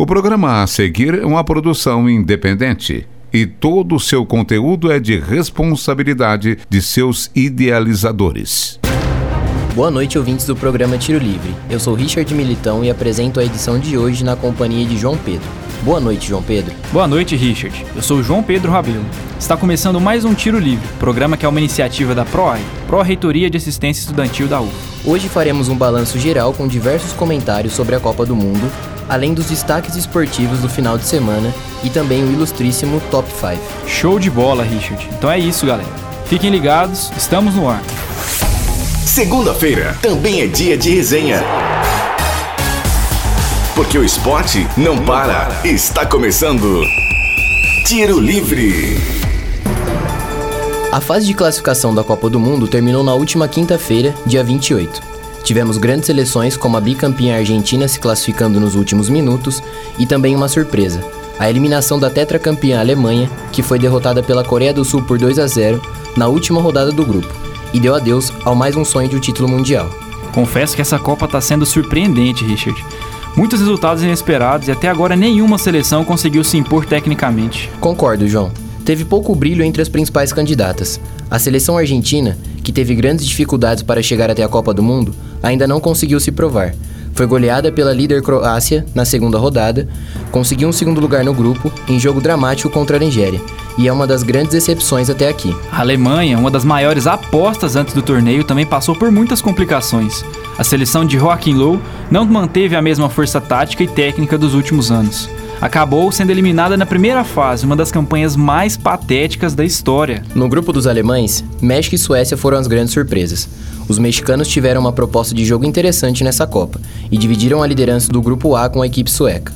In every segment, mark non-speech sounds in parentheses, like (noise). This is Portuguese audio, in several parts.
O programa a seguir é uma produção independente e todo o seu conteúdo é de responsabilidade de seus idealizadores. Boa noite, ouvintes do programa Tiro Livre. Eu sou Richard Militão e apresento a edição de hoje na companhia de João Pedro. Boa noite, João Pedro. Boa noite, Richard. Eu sou João Pedro Rabelo. Está começando mais um Tiro Livre, programa que é uma iniciativa da PROAI, Pró-Reitoria de Assistência Estudantil da UF. Hoje faremos um balanço geral com diversos comentários sobre a Copa do Mundo, além dos destaques esportivos do final de semana e também o ilustríssimo Top 5. Show de bola, Richard. Então é isso, galera. Fiquem ligados, estamos no ar. Segunda-feira também é dia de resenha. Porque o esporte não para. Está começando. Tiro Livre. A fase de classificação da Copa do Mundo terminou na última quinta-feira, dia 28. Tivemos grandes seleções como a bicampeã Argentina se classificando nos últimos minutos e também uma surpresa, a eliminação da tetracampeã Alemanha, que foi derrotada pela Coreia do Sul por 2 a 0 na última rodada do grupo e deu adeus ao mais um sonho de um título mundial. Confesso que essa Copa está sendo surpreendente, Richard. Muitos resultados inesperados e até agora nenhuma seleção conseguiu se impor tecnicamente. Concordo, João. Teve pouco brilho entre as principais candidatas. A seleção argentina, que teve grandes dificuldades para chegar até a Copa do Mundo, ainda não conseguiu se provar. Foi goleada pela líder Croácia na segunda rodada, conseguiu um segundo lugar no grupo em jogo dramático contra a Nigéria, e é uma das grandes decepções até aqui. A Alemanha, uma das maiores apostas antes do torneio, também passou por muitas complicações. A seleção de Joachim Low não manteve a mesma força tática e técnica dos últimos anos. Acabou sendo eliminada na primeira fase, uma das campanhas mais patéticas da história. No grupo dos alemães, México e Suécia foram as grandes surpresas. Os mexicanos tiveram uma proposta de jogo interessante nessa Copa e dividiram a liderança do grupo A com a equipe sueca.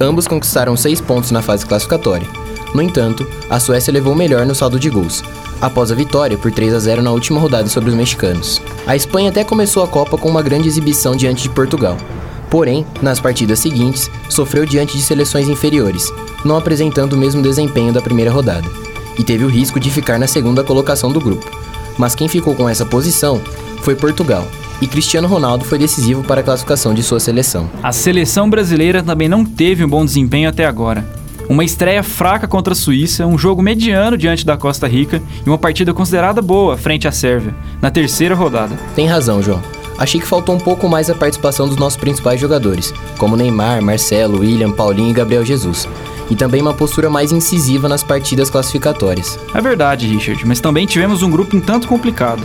Ambos conquistaram seis pontos na fase classificatória. No entanto, a Suécia levou melhor no saldo de gols, após a vitória por 3 a 0 na última rodada sobre os mexicanos. A Espanha até começou a Copa com uma grande exibição diante de Portugal. Porém, nas partidas seguintes, sofreu diante de seleções inferiores, não apresentando o mesmo desempenho da primeira rodada, e teve o risco de ficar na segunda colocação do grupo. Mas quem ficou com essa posição foi Portugal, e Cristiano Ronaldo foi decisivo para a classificação de sua seleção. A seleção brasileira também não teve um bom desempenho até agora. Uma estreia fraca contra a Suíça, um jogo mediano diante da Costa Rica e uma partida considerada boa frente à Sérvia, na terceira rodada. Tem razão, João. Achei que faltou um pouco mais a participação dos nossos principais jogadores, como Neymar, Marcelo, William, Paulinho e Gabriel Jesus. E também uma postura mais incisiva nas partidas classificatórias. É verdade, Richard, mas também tivemos um grupo um tanto complicado.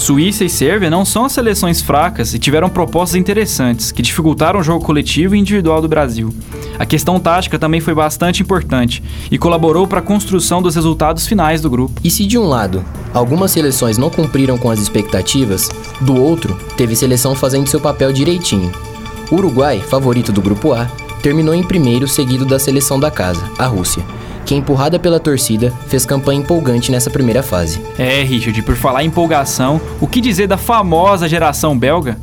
Suíça e Sérvia não são as seleções fracas e tiveram propostas interessantes, que dificultaram o jogo coletivo e individual do Brasil. A questão tática também foi bastante importante e colaborou para a construção dos resultados finais do grupo. E se de um lado, algumas seleções não cumpriram com as expectativas, do outro, teve seleção fazendo seu papel direitinho. O Uruguai, favorito do grupo A, terminou em primeiro, seguido da seleção da casa, a Rússia que, empurrada pela torcida, fez campanha empolgante nessa primeira fase. É, Richard, por falar em empolgação, o que dizer da famosa geração belga?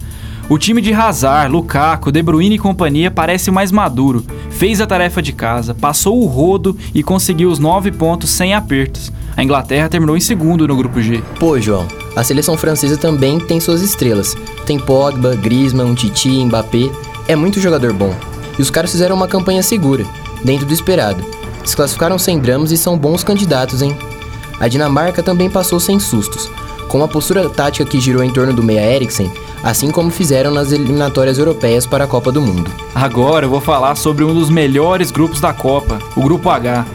O time de Hazard, Lukaku, De Bruyne e companhia parece mais maduro. Fez a tarefa de casa, passou o rodo e conseguiu os nove pontos sem apertos. A Inglaterra terminou em segundo no grupo G. Pô, João, a seleção francesa também tem suas estrelas. Tem Pogba, Griezmann, Titi, Mbappé. É muito jogador bom. E os caras fizeram uma campanha segura, dentro do esperado. Se classificaram sem dramas e são bons candidatos, hein? A Dinamarca também passou sem sustos, com uma postura tática que girou em torno do meia Eriksen, assim como fizeram nas eliminatórias europeias para a Copa do Mundo. Agora eu vou falar sobre um dos melhores grupos da Copa, o Grupo H.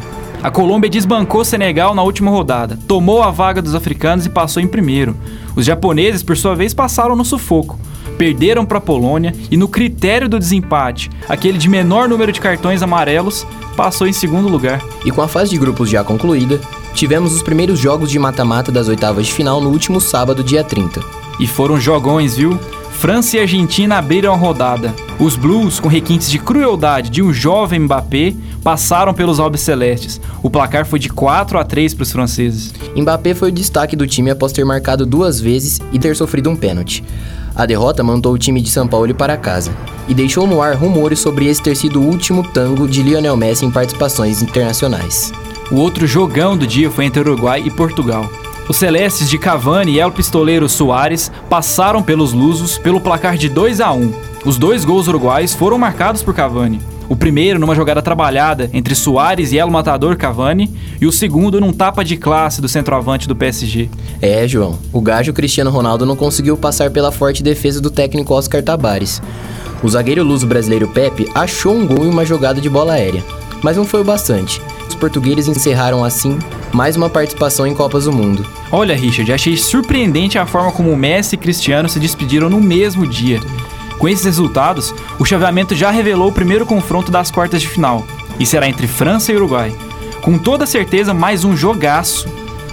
A Colômbia desbancou Senegal na última rodada, tomou a vaga dos africanos e passou em primeiro. Os japoneses, por sua vez, passaram no sufoco. Perderam para a Polônia e, no critério do desempate, aquele de menor número de cartões amarelos, passou em segundo lugar. E com a fase de grupos já concluída, tivemos os primeiros jogos de mata-mata das oitavas de final no último sábado, dia 30. E foram jogões, viu? França e Argentina abriram a rodada. Os Blues, com requintes de crueldade de um jovem Mbappé, passaram pelos albicelestes. O placar foi de 4 a 3 para os franceses. Mbappé foi o destaque do time após ter marcado duas vezes e ter sofrido um pênalti. A derrota mandou o time de São Paulo para casa e deixou no ar rumores sobre esse ter sido o último tango de Lionel Messi em participações internacionais. O outro jogão do dia foi entre Uruguai e Portugal. Os celestes de Cavani e El Pistoleiro Soares passaram pelos lusos pelo placar de 2 a 1. Os dois gols uruguais foram marcados por Cavani. O primeiro numa jogada trabalhada entre Soares e El Matador Cavani, e o segundo num tapa de classe do centroavante do PSG. É, João. O gajo Cristiano Ronaldo não conseguiu passar pela forte defesa do técnico Oscar Tabares. O zagueiro luso brasileiro Pepe achou um gol em uma jogada de bola aérea, mas não foi o bastante. Os portugueses encerraram assim mais uma participação em Copas do Mundo. Olha, Richard, achei surpreendente a forma como Messi e Cristiano se despediram no mesmo dia. Com esses resultados, o chaveamento já revelou o primeiro confronto das quartas de final, e será entre França e Uruguai. Com toda certeza, mais um jogaço.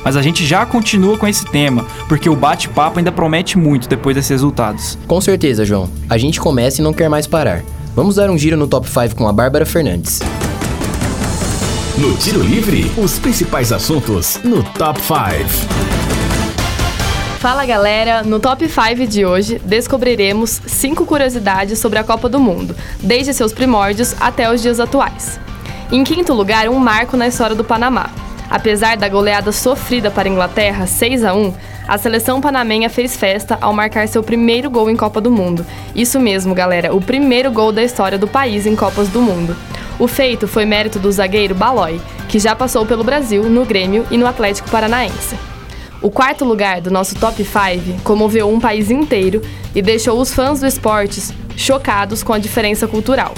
Mas a gente já continua com esse tema, porque o bate-papo ainda promete muito depois desses resultados. Com certeza, João. A gente começa e não quer mais parar. Vamos dar um giro no top 5 com a Bárbara Fernandes. No Tiro Livre, os principais assuntos no Top 5. Fala galera, no Top 5 de hoje descobriremos 5 curiosidades sobre a Copa do Mundo, desde seus primórdios até os dias atuais. Em quinto lugar, um marco na história do Panamá. Apesar da goleada sofrida para a Inglaterra, 6 a 1, a seleção panamenha fez festa ao marcar seu primeiro gol em Copa do Mundo. Isso mesmo, galera, o primeiro gol da história do país em Copas do Mundo. O feito foi mérito do zagueiro Balói, que já passou pelo Brasil, no Grêmio e no Atlético Paranaense. O quarto lugar do nosso top 5 comoveu um país inteiro e deixou os fãs do esportes chocados com a diferença cultural.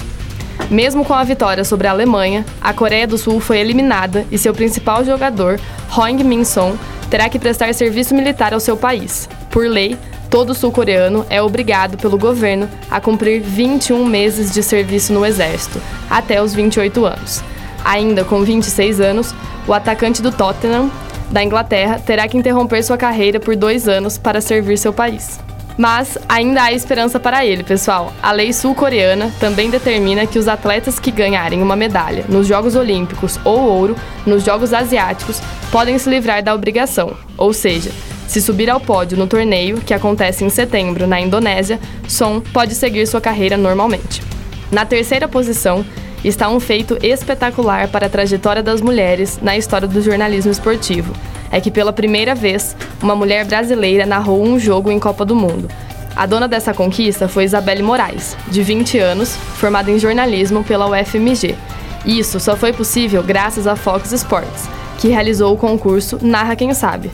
Mesmo com a vitória sobre a Alemanha, a Coreia do Sul foi eliminada e seu principal jogador, Hong Min-song, terá que prestar serviço militar ao seu país. Por lei, todo sul-coreano é obrigado pelo governo a cumprir 21 meses de serviço no exército, até os 28 anos. Ainda com 26 anos, o atacante do Tottenham da Inglaterra terá que interromper sua carreira por dois anos para servir seu país. Mas ainda há esperança para ele, pessoal. A lei sul-coreana também determina que os atletas que ganharem uma medalha nos Jogos Olímpicos ou ouro nos Jogos Asiáticos podem se livrar da obrigação, ou seja, se subir ao pódio no torneio, que acontece em setembro na Indonésia, Son pode seguir sua carreira normalmente. Na terceira posição está um feito espetacular para a trajetória das mulheres na história do jornalismo esportivo. É que pela primeira vez, uma mulher brasileira narrou um jogo em Copa do Mundo. A dona dessa conquista foi Isabelle Moraes, de 20 anos, formada em jornalismo pela UFMG. Isso só foi possível graças à Fox Sports, que realizou o concurso Narra Quem Sabe.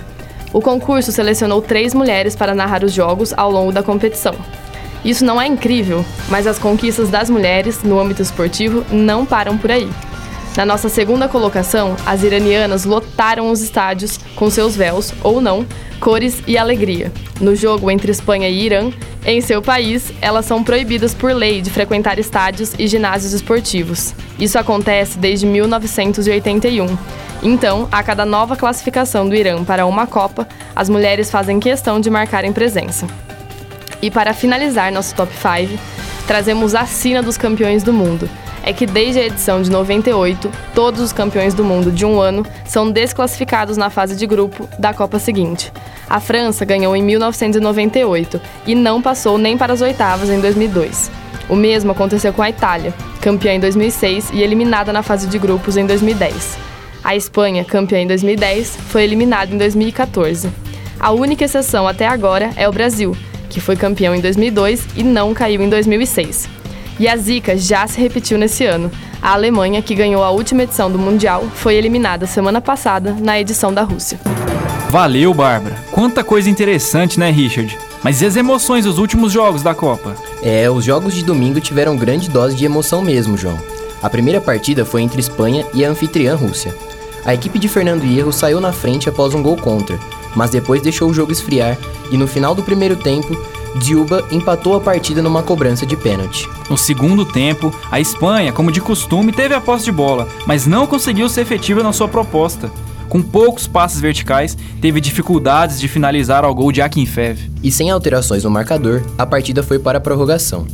O concurso selecionou três mulheres para narrar os jogos ao longo da competição. Isso não é incrível, mas as conquistas das mulheres no âmbito esportivo não param por aí. Na nossa segunda colocação, as iranianas lotaram os estádios com seus véus, ou não, cores e alegria. No jogo entre Espanha e Irã, em seu país, elas são proibidas por lei de frequentar estádios e ginásios esportivos. Isso acontece desde 1981. Então, a cada nova classificação do Irã para uma Copa, as mulheres fazem questão de marcarem presença. E para finalizar nosso top 5, trazemos a sina dos campeões do mundo. É que desde a edição de 98, todos os campeões do mundo de um ano são desclassificados na fase de grupo da Copa seguinte. A França ganhou em 1998 e não passou nem para as oitavas em 2002. O mesmo aconteceu com a Itália, campeã em 2006 e eliminada na fase de grupos em 2010. A Espanha, campeã em 2010, foi eliminada em 2014. A única exceção até agora é o Brasil, que foi campeão em 2002 e não caiu em 2006. E a Zika já se repetiu nesse ano. A Alemanha, que ganhou a última edição do Mundial, foi eliminada semana passada na edição da Rússia. Valeu, Bárbara. Quanta coisa interessante, né, Richard? Mas e as emoções dos últimos jogos da Copa? É, os jogos de domingo tiveram grande dose de emoção mesmo, João. A primeira partida foi entre Espanha e a anfitriã Rússia. A equipe de Fernando Hierro saiu na frente após um gol contra, mas depois deixou o jogo esfriar e no final do primeiro tempo, Dilba empatou a partida numa cobrança de pênalti. No segundo tempo, a Espanha, como de costume, teve a posse de bola, mas não conseguiu ser efetiva na sua proposta. Com poucos passes verticais, teve dificuldades de finalizar ao gol de Akinfev. E sem alterações no marcador, a partida foi para a prorrogação.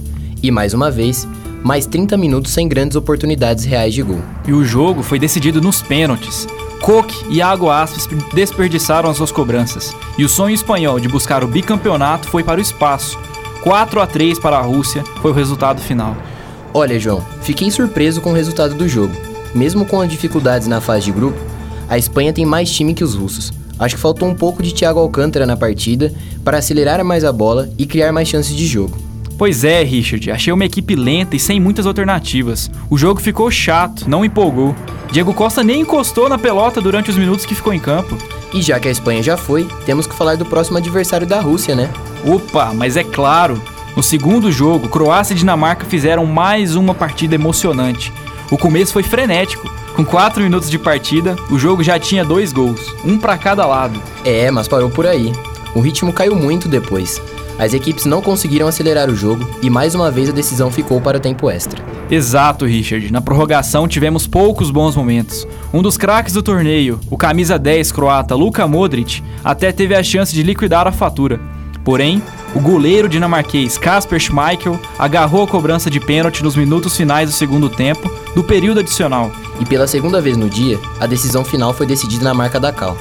E mais uma vez, mais 30 minutos sem grandes oportunidades reais de gol. E o jogo foi decidido nos pênaltis. Coque e Iago Aspas desperdiçaram as suas cobranças, e o sonho espanhol de buscar o bicampeonato foi para o espaço. 4 a 3 para a Rússia foi o resultado final. Olha, João, fiquei surpreso com o resultado do jogo. Mesmo com as dificuldades na fase de grupo, a Espanha tem mais time que os russos. Acho que faltou um pouco de Thiago Alcântara na partida para acelerar mais a bola e criar mais chances de jogo. Pois é, Richard, achei uma equipe lenta e sem muitas alternativas. O jogo ficou chato, não empolgou. Diego Costa nem encostou na pelota durante os minutos que ficou em campo. E já que a Espanha já foi, temos que falar do próximo adversário da Rússia, né? Opa, mas é claro, no segundo jogo, Croácia e Dinamarca fizeram mais uma partida emocionante. O começo foi frenético. Com 4 minutos de partida, o jogo já tinha dois gols, um para cada lado. É, mas parou por aí. O ritmo caiu muito depois. As equipes não conseguiram acelerar o jogo e mais uma vez a decisão ficou para o tempo extra. Exato, Richard. Na prorrogação tivemos poucos bons momentos. Um dos craques do torneio, o camisa 10 croata Luka Modric, até teve a chance de liquidar a fatura. Porém, o goleiro dinamarquês Kasper Schmeichel agarrou a cobrança de pênalti nos minutos finais do segundo tempo do período adicional. E pela segunda vez no dia, a decisão final foi decidida na marca da Cal.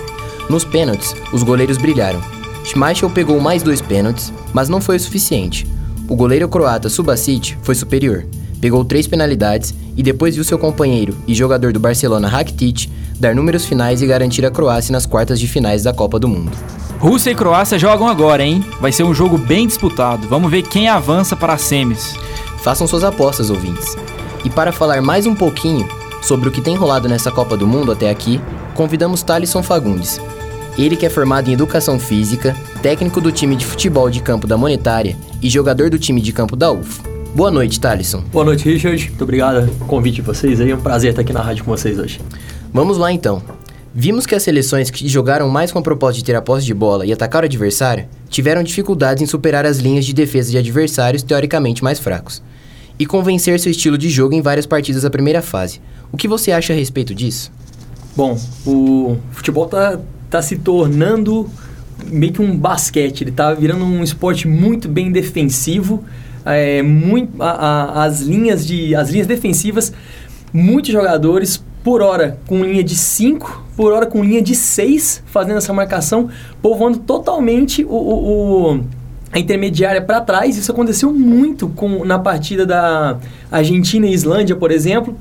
Nos pênaltis, os goleiros brilharam. Schmeichel pegou mais dois pênaltis, mas não foi o suficiente. O goleiro croata Subasic foi superior, pegou três penalidades e depois viu seu companheiro e jogador do Barcelona Rakitic dar números finais e garantir a Croácia nas quartas de finais da Copa do Mundo. Rússia e Croácia jogam agora, hein? Vai ser um jogo bem disputado. Vamos ver quem avança para as semis. Façam suas apostas, ouvintes. E para falar mais um pouquinho sobre o que tem rolado nessa Copa do Mundo até aqui, convidamos Thalisson Fagundes, ele que é formado em Educação Física, técnico do time de futebol de campo da Monetária e jogador do time de campo da UF. Boa noite, Thalisson. Boa noite, Richard. Muito obrigado pelo convite de vocês aí. É um prazer estar aqui na rádio com vocês hoje. Vamos lá então. Vimos que as seleções que jogaram mais com a proposta de ter a posse de bola e atacar o adversário tiveram dificuldades em superar as linhas de defesa de adversários teoricamente mais fracos e convencer seu estilo de jogo em várias partidas da primeira fase. O que você acha a respeito disso? Bom, o futebol está está se tornando meio que um basquete. Ele está virando um esporte muito bem defensivo. É, muito, a, a, as, linhas de, as linhas defensivas, muitos jogadores por hora com linha de 5, por hora com linha de 6, fazendo essa marcação, povoando totalmente o, o, o a intermediária para trás. Isso aconteceu muito com, na partida da Argentina e Islândia, por exemplo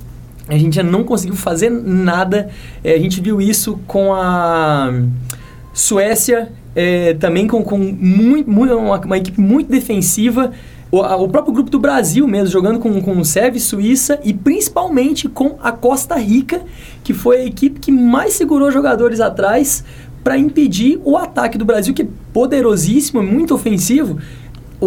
a gente não conseguiu fazer nada. É, a gente viu isso com a Suécia, é, também com, com muito, muito uma, uma, equipe muito defensiva. O, a, o, próprio grupo do Brasil mesmo, jogando com, com Sérvia e Suíça e principalmente com a Costa Rica, que foi a equipe que mais segurou jogadores atrás para impedir o ataque do Brasil, que é poderosíssimo, muito ofensivo,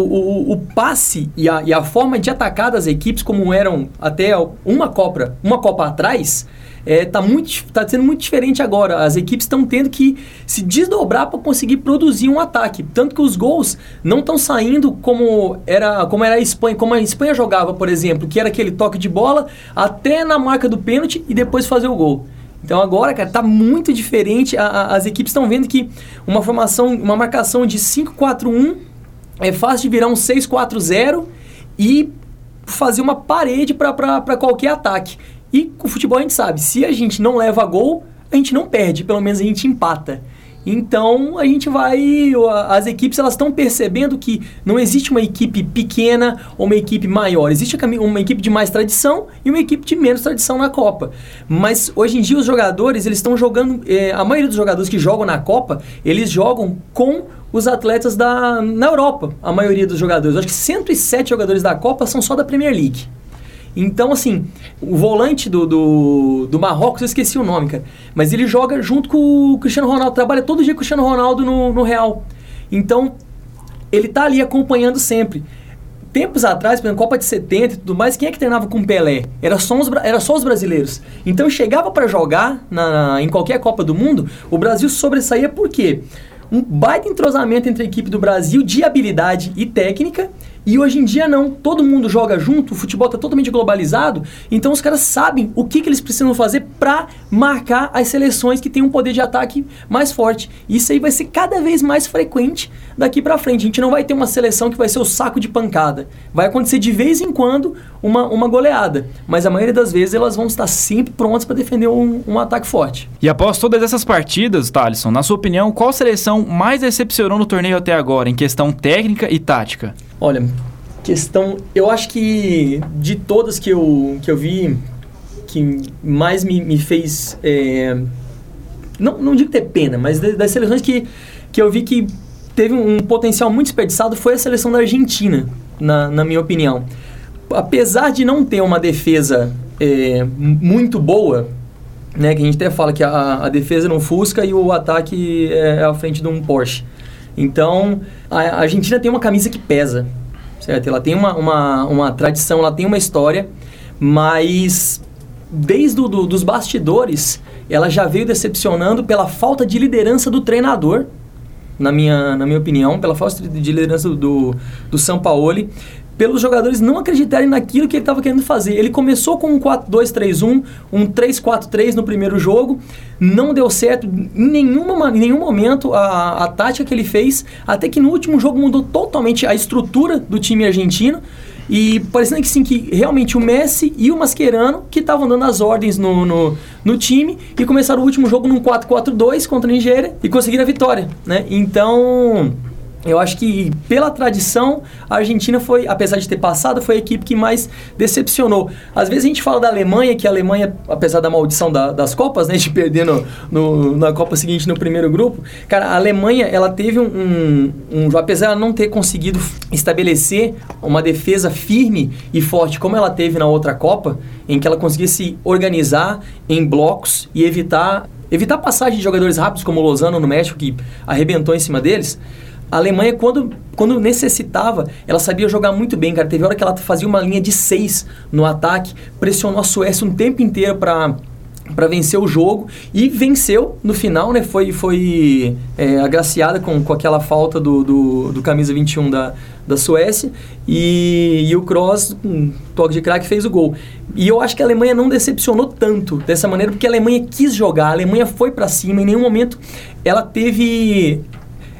o, o, o, passe e a, e a forma de atacar das equipes, como eram até uma Copa, uma Copa atrás, é, tá, muito, tá sendo muito diferente agora. As equipes estão tendo que se desdobrar para conseguir produzir um ataque. Tanto que os gols não estão saindo como era, como era a Espanha, como a Espanha jogava, por exemplo, que era aquele toque de bola até na marca do pênalti e depois fazer o gol. Então agora, cara, tá muito diferente. A, a, as equipes estão vendo que uma formação, uma marcação de 5-4-1 é fácil de virar um 6-4-0 e fazer uma parede para qualquer ataque. E com o futebol a gente sabe, se a gente não leva gol, a gente não perde, pelo menos a gente empata. Então a gente vai, as equipes elas estão percebendo que não existe uma equipe pequena ou uma equipe maior, existe uma equipe de mais tradição e uma equipe de menos tradição na Copa. Mas hoje em dia os jogadores eles estão jogando, é, a maioria dos jogadores que jogam na Copa eles jogam com os atletas da, na Europa, a maioria dos jogadores. Eu acho que 107 jogadores da Copa são só da Premier League. Então, assim, o volante do, do, do, Marrocos, eu esqueci o nome, cara. Mas ele joga junto com o Cristiano Ronaldo, trabalha todo dia com o Cristiano Ronaldo no, no Real. Então, ele tá ali acompanhando sempre. Tempos atrás, por exemplo, Copa de 70 e tudo mais, quem é que treinava com Pelé? Era só os, era só os brasileiros. Então, chegava para jogar na, em qualquer Copa do Mundo, o Brasil sobressaía por quê? um baita entrosamento entre a equipe do Brasil de habilidade e técnica. E hoje em dia não, todo mundo joga junto, o futebol está totalmente globalizado, então os caras sabem o que, que eles precisam fazer para marcar as seleções que têm um poder de ataque mais forte. Isso aí vai ser cada vez mais frequente daqui para frente. A gente não vai ter uma seleção que vai ser o saco de pancada. Vai acontecer de vez em quando uma, uma goleada, mas a maioria das vezes elas vão estar sempre prontas para defender um, um ataque forte. E após todas essas partidas, Thalisson, na sua opinião, qual seleção mais decepcionou no torneio até agora, em questão técnica e tática? Olha, questão. Eu acho que de todas que eu, que eu vi, que mais me, me fez. É, não, não digo ter pena, mas das seleções que, que eu vi que teve um potencial muito desperdiçado foi a seleção da Argentina. na, na minha opinião. Apesar de não ter uma defesa é, muito boa, né, que a gente até fala que a, a defesa não Fusca e o ataque é à frente de um Porsche. Então, a, Argentina tem uma camisa que pesa, certo? Ela tem uma, uma, uma tradição, ela tem uma história, mas desde do, dos bastidores, ela já veio decepcionando pela falta de liderança do treinador, na minha, na minha opinião, pela falta de liderança do, do Sampaoli, pelos jogadores não acreditarem naquilo que ele estava querendo fazer. Ele começou com um 4-2-3-1, um 3-4-3 no primeiro jogo, não deu certo em, nenhuma, em nenhum momento a, a tática que ele fez, até que no último jogo mudou totalmente a estrutura do time argentino. E parecendo que sim, que realmente o Messi e o Mascherano que estavam dando as ordens no, no, no, time e começaram o último jogo num 4-4-2 contra a Nigéria e conseguiram a vitória, né? Então, eu acho que, pela tradição, a Argentina foi, apesar de ter passado, foi a equipe que mais decepcionou. Às vezes a gente fala da Alemanha, que a Alemanha, apesar da maldição da, das Copas, né, de perder no, no, na Copa seguinte no primeiro grupo, cara, a Alemanha, ela teve um, um, um apesar de não ter conseguido estabelecer uma defesa firme e forte como ela teve na outra Copa, em que ela conseguia se organizar em blocos e evitar evitar passagem de jogadores rápidos como o Lozano no México, que arrebentou em cima deles, a Alemanha, quando, quando necessitava, ela sabia jogar muito bem, cara. Teve hora que ela fazia uma linha de seis no ataque, pressionou a Suécia um tempo inteiro para para vencer o jogo e venceu no final, né? Foi, foi é, agraciada com, com aquela falta do, do, do, camisa 21 da, da Suécia e, e o Kroos, um toque de craque, fez o gol. E eu acho que a Alemanha não decepcionou tanto dessa maneira porque a Alemanha quis jogar, a Alemanha foi para cima, em nenhum momento ela teve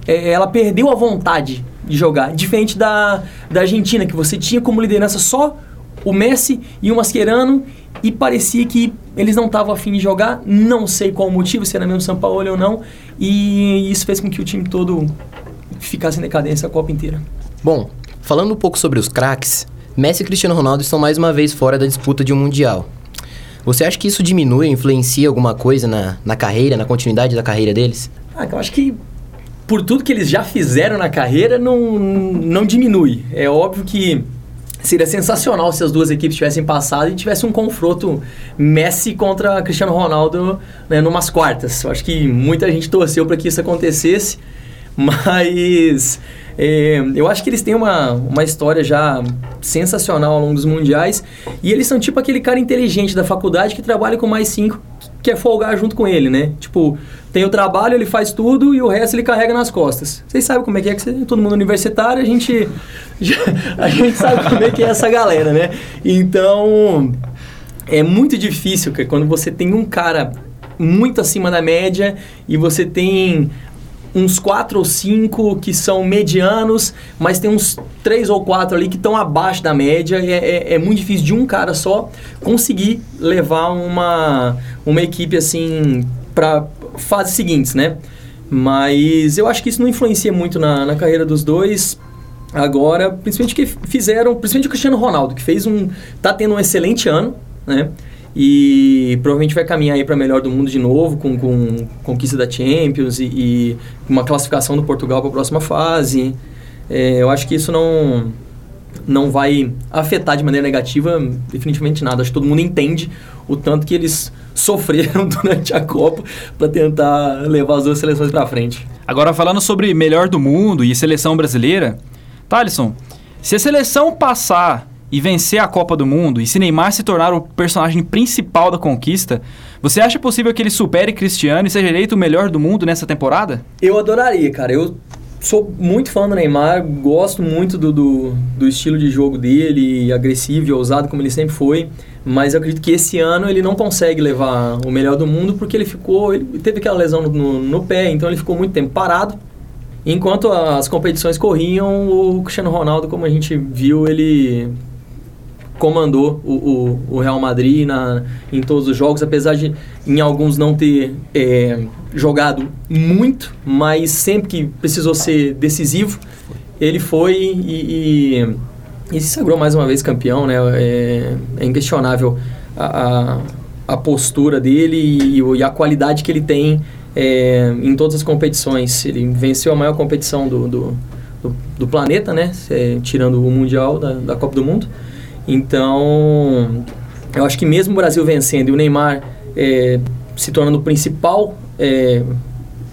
é, ela perdeu a vontade de jogar. Diferente da, da Argentina, que você tinha como liderança só o Messi e o Mascherano e parecia que eles não estavam afim de jogar. Não sei qual o motivo, se era mesmo São Paulo ou não. E isso fez com que o time todo ficasse em decadência a Copa inteira. Bom, falando um pouco sobre os craques, Messi e Cristiano Ronaldo estão mais uma vez fora da disputa de um Mundial. Você acha que isso diminui, influencia alguma coisa na, na carreira, na continuidade da carreira deles? Ah, eu acho que por tudo que eles já fizeram na carreira, não, não diminui. É óbvio que seria sensacional se as duas equipes tivessem passado e tivesse um confronto Messi contra Cristiano Ronaldo né, numas quartas. Eu acho que muita gente torceu para que isso acontecesse, mas é, eu acho que eles têm uma, uma história já sensacional ao longo dos mundiais e eles são tipo aquele cara inteligente da faculdade que trabalha com mais cinco quer folgar junto com ele, né? Tipo, tem o trabalho, ele faz tudo e o resto ele carrega nas costas. Vocês sabem como é que é que todo mundo universitário, a gente (laughs) a gente sabe como é que é essa galera, né? Então, é muito difícil que quando você tem um cara muito acima da média e você tem uns quatro ou cinco que são medianos, mas tem uns três ou quatro ali que estão abaixo da média. É, é, é, muito difícil de um cara só conseguir levar uma, uma equipe assim para fases seguintes, né? Mas eu acho que isso não influencia muito na, na carreira dos dois. Agora, principalmente que fizeram, principalmente o Cristiano Ronaldo, que fez um. tá tendo um excelente ano, né? E provavelmente vai caminhar aí para melhor do mundo de novo com, com conquista da Champions e, e uma classificação do Portugal para a próxima fase. É, eu acho que isso não não vai afetar de maneira negativa definitivamente nada. Acho que todo mundo entende o tanto que eles (laughs) sofreram durante a Copa para tentar levar as duas seleções para frente. Agora falando sobre melhor do mundo e seleção brasileira, Thalisson, se a seleção passar e vencer a Copa do Mundo e se Neymar se tornar o personagem principal da conquista, você acha possível que ele supere Cristiano e seja eleito o melhor do mundo nessa temporada? Eu adoraria, cara. Eu sou muito fã do Neymar, gosto muito do, do, do estilo de jogo dele, agressivo e ousado como ele sempre foi. Mas eu acredito que esse ano ele não consegue levar o melhor do mundo porque ele ficou. Ele teve aquela lesão no, no, no pé, então ele ficou muito tempo parado. Enquanto as competições corriam, o Cristiano Ronaldo, como a gente viu, ele comandou o, o, o, Real Madrid na, em todos os jogos, apesar de em alguns não ter é, jogado muito, mas sempre que precisou ser decisivo, ele foi e, e, e se sagrou mais uma vez campeão, né? É, é inquestionável a, a, a, postura dele e, e, a qualidade que ele tem é, em todas as competições. Ele venceu a maior competição do, do do, do planeta, né? É, tirando o Mundial da, da Copa do Mundo. Então, eu acho que mesmo o Brasil vencendo e o Neymar é, se tornando o principal, é,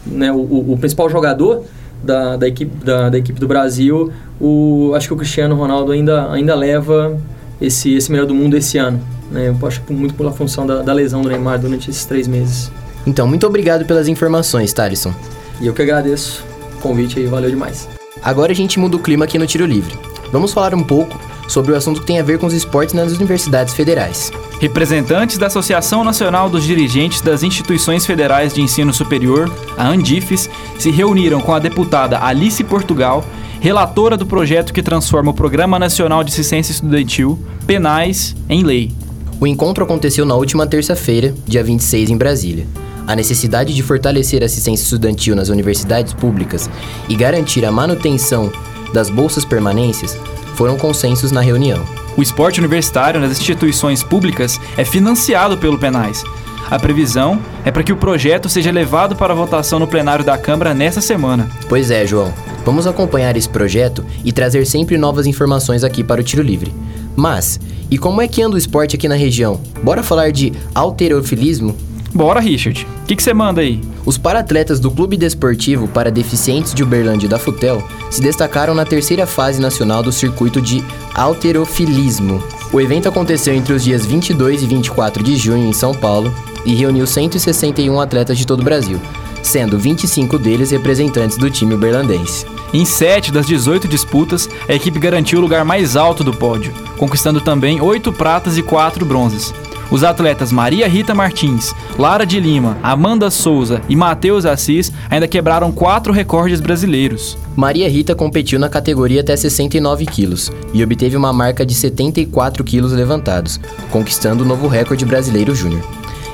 né, o, o, principal jogador da, da, equipe, da, da, equipe do Brasil, o, acho que o Cristiano Ronaldo ainda, ainda leva esse, esse melhor do mundo esse ano. Né? Eu acho que muito pela função da, da lesão do Neymar durante esses três meses. Então, muito obrigado pelas informações, Thalisson. E eu que agradeço o convite aí, valeu demais. Agora a gente muda o clima aqui no Tiro Livre. Vamos falar um pouco sobre o assunto que tem a ver com os esportes nas universidades federais. Representantes da Associação Nacional dos Dirigentes das Instituições Federais de Ensino Superior, a ANDIFES, se reuniram com a deputada Alice Portugal, relatora do projeto que transforma o Programa Nacional de Assistência Estudantil, PENAIS, em lei. O encontro aconteceu na última terça-feira, dia 26, em Brasília. A necessidade de fortalecer a assistência estudantil nas universidades públicas e garantir a manutenção das bolsas permanências foram consensos na reunião. O esporte universitário nas instituições públicas é financiado pelo Penais. A previsão é para que o projeto seja levado para votação no plenário da Câmara nesta semana. Pois é, João. Vamos acompanhar esse projeto e trazer sempre novas informações aqui para o Tiro Livre. Mas, e como é que anda o esporte aqui na região? Bora falar de alterofilismo? Bora, Richard. O que você manda aí? Os paratletas do Clube Desportivo para Deficientes de Uberlândia da Futel se destacaram na terceira fase nacional do circuito de alterofilismo. O evento aconteceu entre os dias 22 e 24 de junho em São Paulo e reuniu 161 atletas de todo o Brasil, sendo 25 deles representantes do time uberlandense. Em 7 das 18 disputas, a equipe garantiu o lugar mais alto do pódio, conquistando também 8 pratas e 4 bronzes. Os atletas Maria Rita Martins, Lara de Lima, Amanda Souza e Matheus Assis ainda quebraram quatro recordes brasileiros. Maria Rita competiu na categoria até 69 quilos e obteve uma marca de 74 quilos levantados, conquistando o novo recorde brasileiro júnior.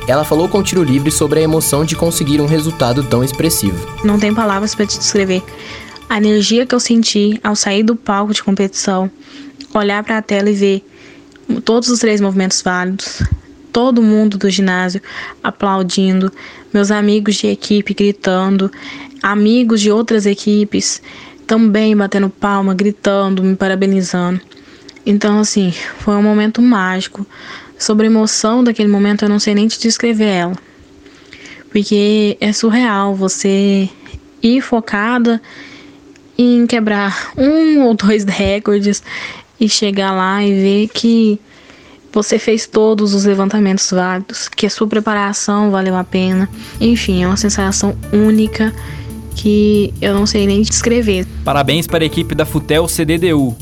Ela falou com o tiro livre sobre a emoção de conseguir um resultado tão expressivo. Não tem palavras para te descrever. A energia que eu senti ao sair do palco de competição, olhar para a tela e ver todos os três movimentos válidos, todo mundo do ginásio aplaudindo, meus amigos de equipe gritando, amigos de outras equipes também batendo palma, gritando, me parabenizando. Então, assim, foi um momento mágico. Sobre a emoção daquele momento, eu não sei nem te descrever ela. Porque é surreal você ir focada em quebrar um ou dois (laughs) recordes e chegar lá e ver que você fez todos os levantamentos válidos, que a sua preparação valeu a pena. Enfim, é uma sensação única que eu não sei nem descrever. Parabéns para a equipe da Futel CDDU.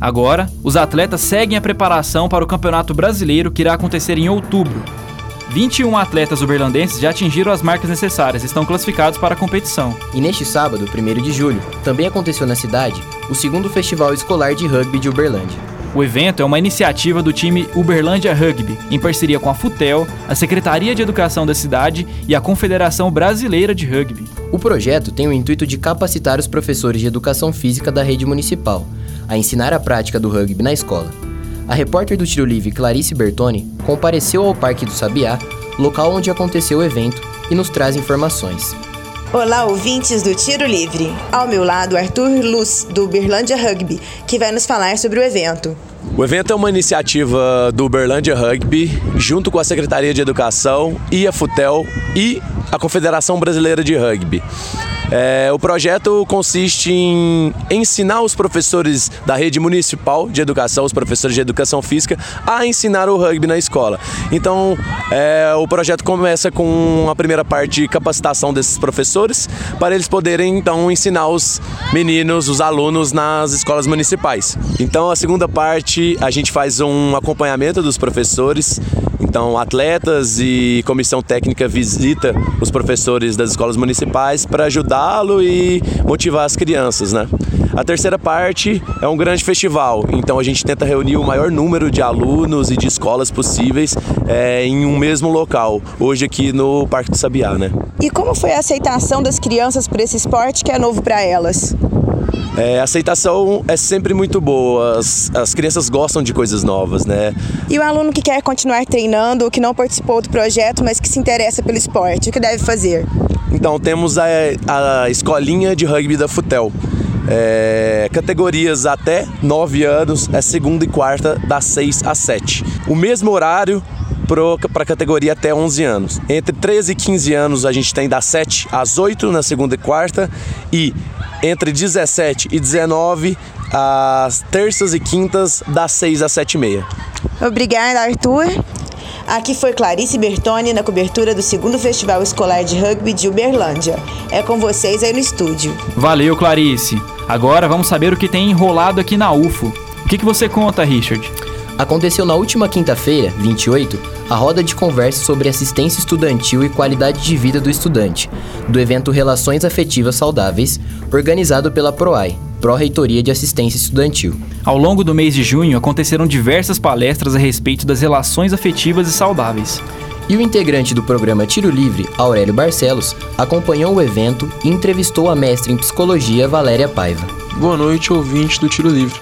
Agora, os atletas seguem a preparação para o Campeonato Brasileiro que irá acontecer em outubro. 21 atletas uberlandenses já atingiram as marcas necessárias e estão classificados para a competição. E neste sábado, 1 de julho, também aconteceu na cidade o segundo Festival Escolar de Rugby de Uberlândia. O evento é uma iniciativa do time Uberlândia Rugby, em parceria com a FUTEL, a Secretaria de Educação da cidade e a Confederação Brasileira de Rugby. O projeto tem o intuito de capacitar os professores de educação física da rede municipal a ensinar a prática do rugby na escola. A repórter do Tiro Livre Clarice Bertoni compareceu ao Parque do Sabiá, local onde aconteceu o evento, e nos traz informações. Olá, ouvintes do Tiro Livre. Ao meu lado, Arthur Luz, do Uberlândia Rugby, que vai nos falar sobre o evento. O evento é uma iniciativa do Uberlândia Rugby, junto com a Secretaria de Educação e a FUTEL e a Confederação Brasileira de Rugby. É, o projeto consiste em ensinar os professores da rede municipal de educação, os professores de educação física, a ensinar o rugby na escola. Então, é, o projeto começa com a primeira parte de capacitação desses professores, para eles poderem então ensinar os meninos, os alunos nas escolas municipais. Então, a segunda parte, a gente faz um acompanhamento dos professores então, atletas e comissão técnica visita os professores das escolas municipais para ajudá-lo e motivar as crianças, né? A terceira parte é um grande festival, então a gente tenta reunir o maior número de alunos e de escolas possíveis é, em um mesmo local, hoje aqui no Parque do Sabiá, né? E como foi a aceitação das crianças por esse esporte que é novo para elas? É, a aceitação é sempre muito boa, as, as crianças gostam de coisas novas, né? E o aluno que quer continuar treinando, que não participou do projeto, mas que se interessa pelo esporte, o que deve fazer? Então, temos a, a escolinha de rugby da Futel. É, categorias até 9 anos é segunda e quarta, das 6 às 7. O mesmo horário para categoria até 11 anos. Entre 13 e 15 anos a gente tem das 7 às 8 na segunda e quarta e entre 17 e 19 as terças e quintas das 6 às 7 e meia. Obrigada, Arthur. Aqui foi Clarice Bertoni na cobertura do segundo Festival Escolar de Rugby de Uberlândia. É com vocês aí no estúdio. Valeu, Clarice. Agora vamos saber o que tem enrolado aqui na UFO. O que, que você conta, Richard? Aconteceu na última quinta-feira, 28, a roda de conversa sobre assistência estudantil e qualidade de vida do estudante, do evento Relações Afetivas Saudáveis, organizado pela PROAI, Pró-Reitoria de Assistência Estudantil. Ao longo do mês de junho, aconteceram diversas palestras a respeito das relações afetivas e saudáveis. E o integrante do programa Tiro Livre, Aurélio Barcelos, acompanhou o evento e entrevistou a mestre em psicologia Valéria Paiva. Boa noite, ouvinte do Tiro Livre.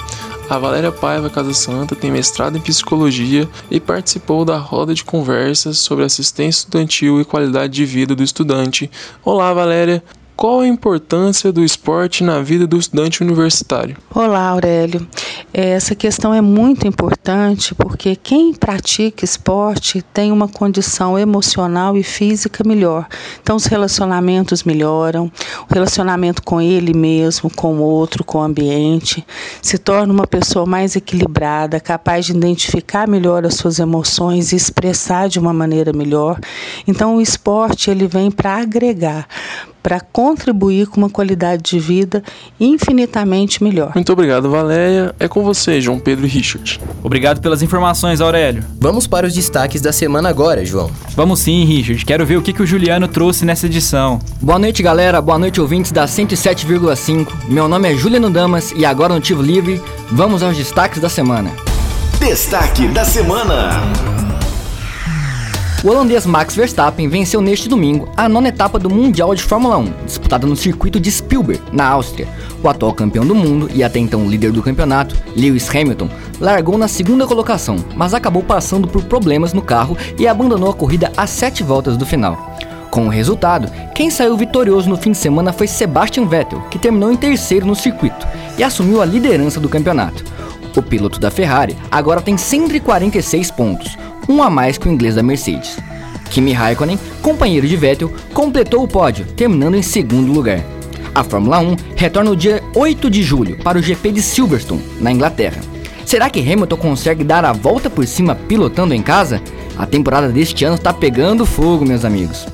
A Valéria Paiva Casa Santa tem mestrado em psicologia e participou da roda de conversas sobre assistência estudantil e qualidade de vida do estudante. Olá, Valéria. Qual a importância do esporte na vida do estudante universitário? Olá, Aurélio. Essa questão é muito importante porque quem pratica esporte tem uma condição emocional e física melhor. Então, os relacionamentos melhoram, o relacionamento com ele mesmo, com o outro, com o ambiente, se torna uma pessoa mais equilibrada, capaz de identificar melhor as suas emoções e expressar de uma maneira melhor. Então, o esporte ele vem para agregar, para contribuir com uma qualidade de vida infinitamente melhor. Muito obrigado, Valéria. É com você, João Pedro e Richard. Obrigado pelas informações, Aurélio. Vamos para os destaques da semana agora, João. Vamos sim, Richard. Quero ver o que, que o Juliano trouxe nessa edição. Boa noite, galera. Boa noite, ouvintes da 107,5. Meu nome é Juliano Damas e agora no Tivo Livre, vamos aos destaques da semana. Destaque da semana. O holandês Max Verstappen venceu neste domingo a nona etapa do Mundial de Fórmula 1, disputada no circuito de Spielberg, na Áustria. O atual campeão do mundo e até então líder do campeonato, Lewis Hamilton, largou na segunda colocação, mas acabou passando por problemas no carro e abandonou a corrida às sete voltas do final. Com o resultado, quem saiu vitorioso no fim de semana foi Sebastian Vettel, que terminou em terceiro no circuito e assumiu a liderança do campeonato. O piloto da Ferrari agora tem 146 pontos, um a mais que o inglês da Mercedes. Kimi Raikkonen, companheiro de Vettel, completou o pódio, terminando em segundo lugar. A Fórmula 1 retorna no dia 8 de julho para o GP de Silverstone, na Inglaterra. Será que Hamilton consegue dar a volta por cima pilotando em casa? A temporada deste ano está pegando fogo, meus amigos.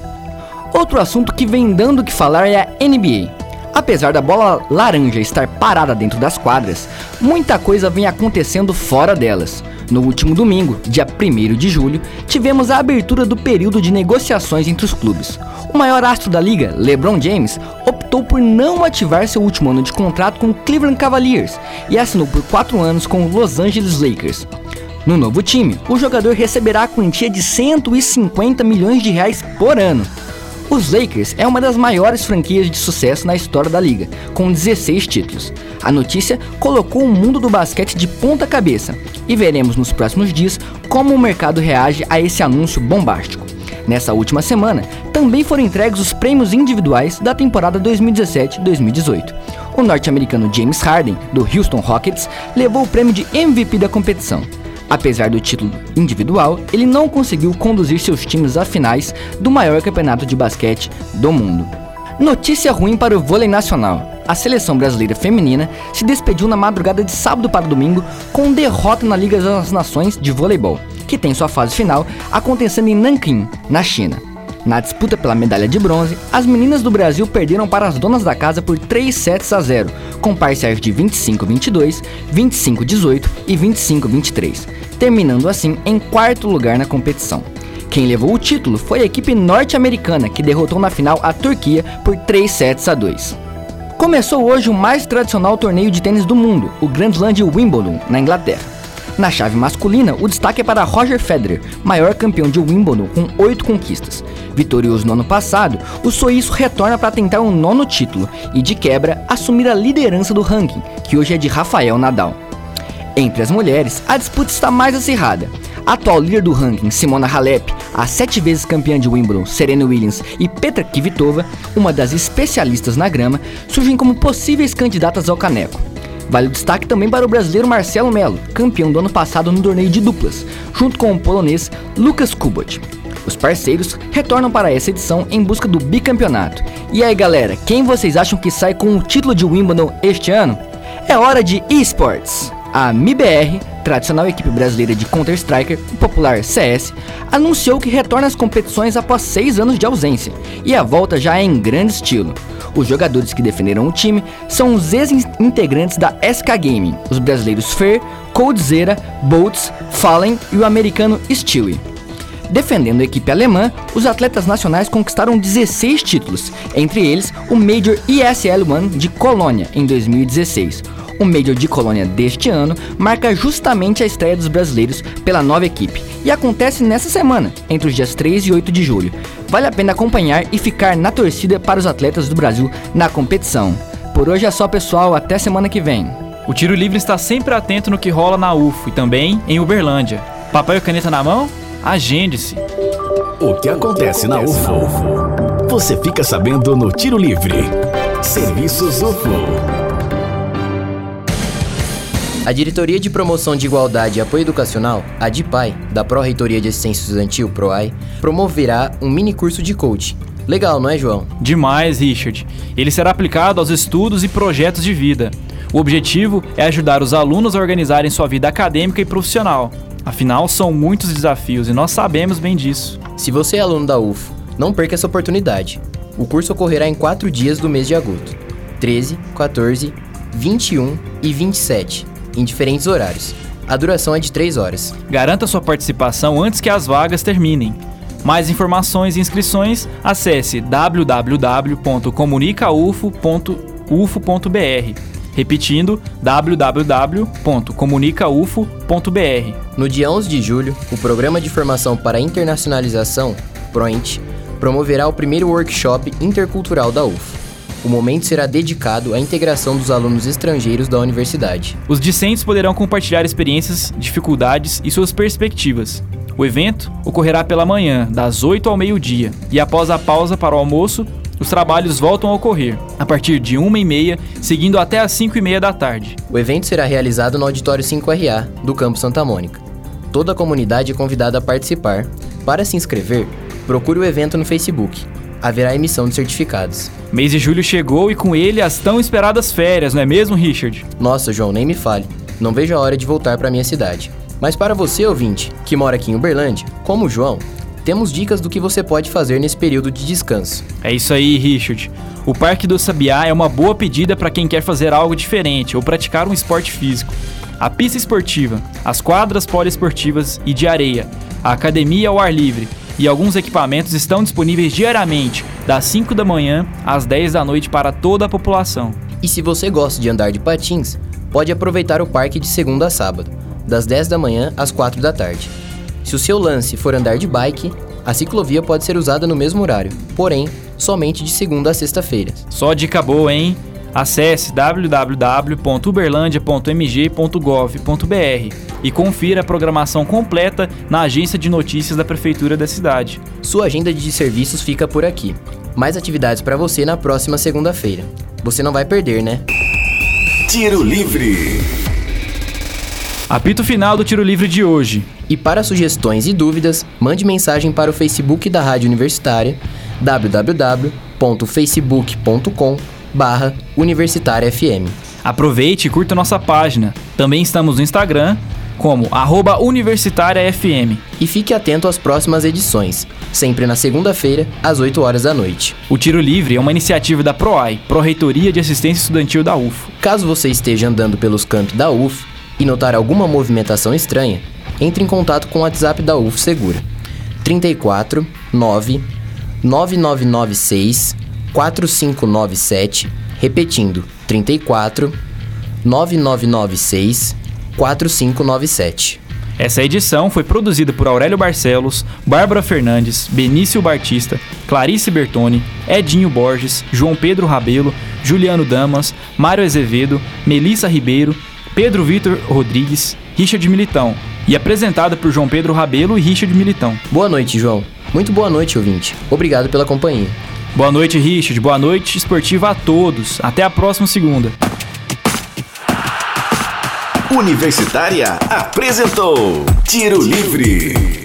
Outro assunto que vem dando o que falar é a NBA. Apesar da bola laranja estar parada dentro das quadras, muita coisa vem acontecendo fora delas. No último domingo, dia 1 de julho, tivemos a abertura do período de negociações entre os clubes. O maior astro da liga, LeBron James, optou por não ativar seu último ano de contrato com o Cleveland Cavaliers e assinou por quatro anos com o Los Angeles Lakers. No novo time, o jogador receberá a quantia de 150 milhões de reais por ano. Os Lakers é uma das maiores franquias de sucesso na história da liga, com 16 títulos. A notícia colocou o mundo do basquete de ponta cabeça e veremos nos próximos dias como o mercado reage a esse anúncio bombástico. Nessa última semana, também foram entregues os prêmios individuais da temporada 2017-2018. O norte-americano James Harden, do Houston Rockets, levou o prêmio de MVP da competição. Apesar do título individual, ele não conseguiu conduzir seus times a finais do maior campeonato de basquete do mundo. Notícia ruim para o vôlei nacional. A seleção brasileira feminina se despediu na madrugada de sábado para domingo com derrota na Liga das Nações de Voleibol, que tem sua fase final acontecendo em Nanquim, na China. Na disputa pela medalha de bronze, as meninas do Brasil perderam para as donas da casa por 3 sets a 0, com parciais de 25-22, 25-18 e 25-23, terminando assim em quarto lugar na competição. Quem levou o título foi a equipe norte-americana, que derrotou na final a Turquia por 3 sets a 2. Começou hoje o mais tradicional torneio de tênis do mundo, o Grand Slam de Wimbledon, na Inglaterra. Na chave masculina, o destaque é para Roger Federer, maior campeão de Wimbledon com oito conquistas. Vitorioso no ano passado, o suíço retorna para tentar um nono título e, de quebra, assumir a liderança do ranking, que hoje é de Rafael Nadal. Entre as mulheres, a disputa está mais acirrada. atual líder do ranking Simona Halep, a sete vezes campeã de Wimbledon Serena Williams e Petra Kvitova, uma das especialistas na grama, surgem como possíveis candidatas ao caneco. Vale o destaque também para o brasileiro Marcelo Melo, campeão do ano passado no torneio de duplas, junto com o polonês Lucas Kubot. Os parceiros retornam para essa edição em busca do bicampeonato. E aí galera, quem vocês acham que sai com o título de Wimbledon este ano? É hora de esports! A MIBR, tradicional equipe brasileira de Counter-Strike, popular CS, anunciou que retorna às competições após seis anos de ausência, e a volta já é em grande estilo. Os jogadores que defenderam o time são os ex-integrantes da SK Gaming, os brasileiros Fer, Coldzera, Boltz, Fallen e o americano Stewie. Defendendo a equipe alemã, os atletas nacionais conquistaram 16 títulos, entre eles o Major ESL One de Colônia em 2016. O Major de Colônia deste ano marca justamente a estreia dos brasileiros pela nova equipe e acontece nessa semana, entre os dias 3 e 8 de julho. Vale a pena acompanhar e ficar na torcida para os atletas do Brasil na competição. Por hoje é só, pessoal, até semana que vem. O Tiro Livre está sempre atento no que rola na UFO e também em Uberlândia. Papel e caneta na mão? Agende-se. O que acontece na UFO? Você fica sabendo no Tiro Livre. Serviços UFO. A Diretoria de Promoção de Igualdade e Apoio Educacional, a DIPAI, da Pró-Reitoria de Assistência Estudantil, PROAI, promoverá um mini curso de coaching. Legal, não é, João? Demais, Richard. Ele será aplicado aos estudos e projetos de vida. O objetivo é ajudar os alunos a organizarem sua vida acadêmica e profissional. Afinal, são muitos desafios e nós sabemos bem disso. Se você é aluno da UFO, não perca essa oportunidade. O curso ocorrerá em quatro dias do mês de agosto: 13, 14, 21 e 27 em diferentes horários. A duração é de 3 horas. Garanta sua participação antes que as vagas terminem. Mais informações e inscrições, acesse www.comunicaufo.ufo.br. Repetindo, www.comunicaufo.br. No dia 11 de julho, o Programa de Formação para a Internacionalização, PROINT, promoverá o primeiro workshop intercultural da UFO. O momento será dedicado à integração dos alunos estrangeiros da universidade. Os discentes poderão compartilhar experiências, dificuldades e suas perspectivas. O evento ocorrerá pela manhã, das 8 ao meio-dia, e após a pausa para o almoço, os trabalhos voltam a ocorrer, a partir de 1h30, seguindo até as 5h30 da tarde. O evento será realizado no Auditório 5RA, do Campo Santa Mônica. Toda a comunidade é convidada a participar. Para se inscrever, procure o evento no Facebook haverá emissão de certificados. Mês de julho chegou e com ele as tão esperadas férias, não é mesmo, Richard? Nossa, João, nem me fale. Não vejo a hora de voltar para minha cidade. Mas para você, ouvinte, que mora aqui em Uberlândia, como o João, temos dicas do que você pode fazer nesse período de descanso. É isso aí, Richard. O Parque do Sabiá é uma boa pedida para quem quer fazer algo diferente ou praticar um esporte físico. A pista esportiva, as quadras poliesportivas e de areia, a academia ao ar livre e alguns equipamentos estão disponíveis diariamente, das 5 da manhã às 10 da noite para toda a população. E se você gosta de andar de patins, pode aproveitar o parque de segunda a sábado, das 10 da manhã às 4 da tarde. Se o seu lance for andar de bike, a ciclovia pode ser usada no mesmo horário, porém, somente de segunda a sexta-feira. Só dica boa, hein? Acesse www.uberlandia.mg.gov.br e confira a programação completa na agência de notícias da prefeitura da cidade. Sua agenda de serviços fica por aqui. Mais atividades para você na próxima segunda-feira. Você não vai perder, né? Tiro Livre. Apito final do Tiro Livre de hoje. E para sugestões e dúvidas, mande mensagem para o Facebook da Rádio Universitária www.facebook.com barra Universitária FM. Aproveite e curta nossa página. Também estamos no Instagram como arroba Universitária FM. E fique atento às próximas edições, sempre na segunda-feira, às 8 horas da noite. O Tiro Livre é uma iniciativa da PROAI, Pró-Reitoria de Assistência Estudantil da UFO. Caso você esteja andando pelos campos da UFO e notar alguma movimentação estranha, entre em contato com o WhatsApp da UFO Segura. 34 9 9996 4597, repetindo, 34 9996 4597. Essa edição foi produzida por Aurélio Barcelos, Bárbara Fernandes, Benício Bartista, Clarice Bertoni, Edinho Borges, João Pedro Rabelo, Juliano Damas, Mário Azevedo, Melissa Ribeiro, Pedro Vitor Rodrigues, Richard Militão, e apresentada por João Pedro Rabelo e Richard Militão. Boa noite, João. Muito boa noite, ouvinte. Obrigado pela companhia. Boa noite, Richard. Boa noite esportiva a todos. Até a próxima segunda. Universitária apresentou Tiro Livre.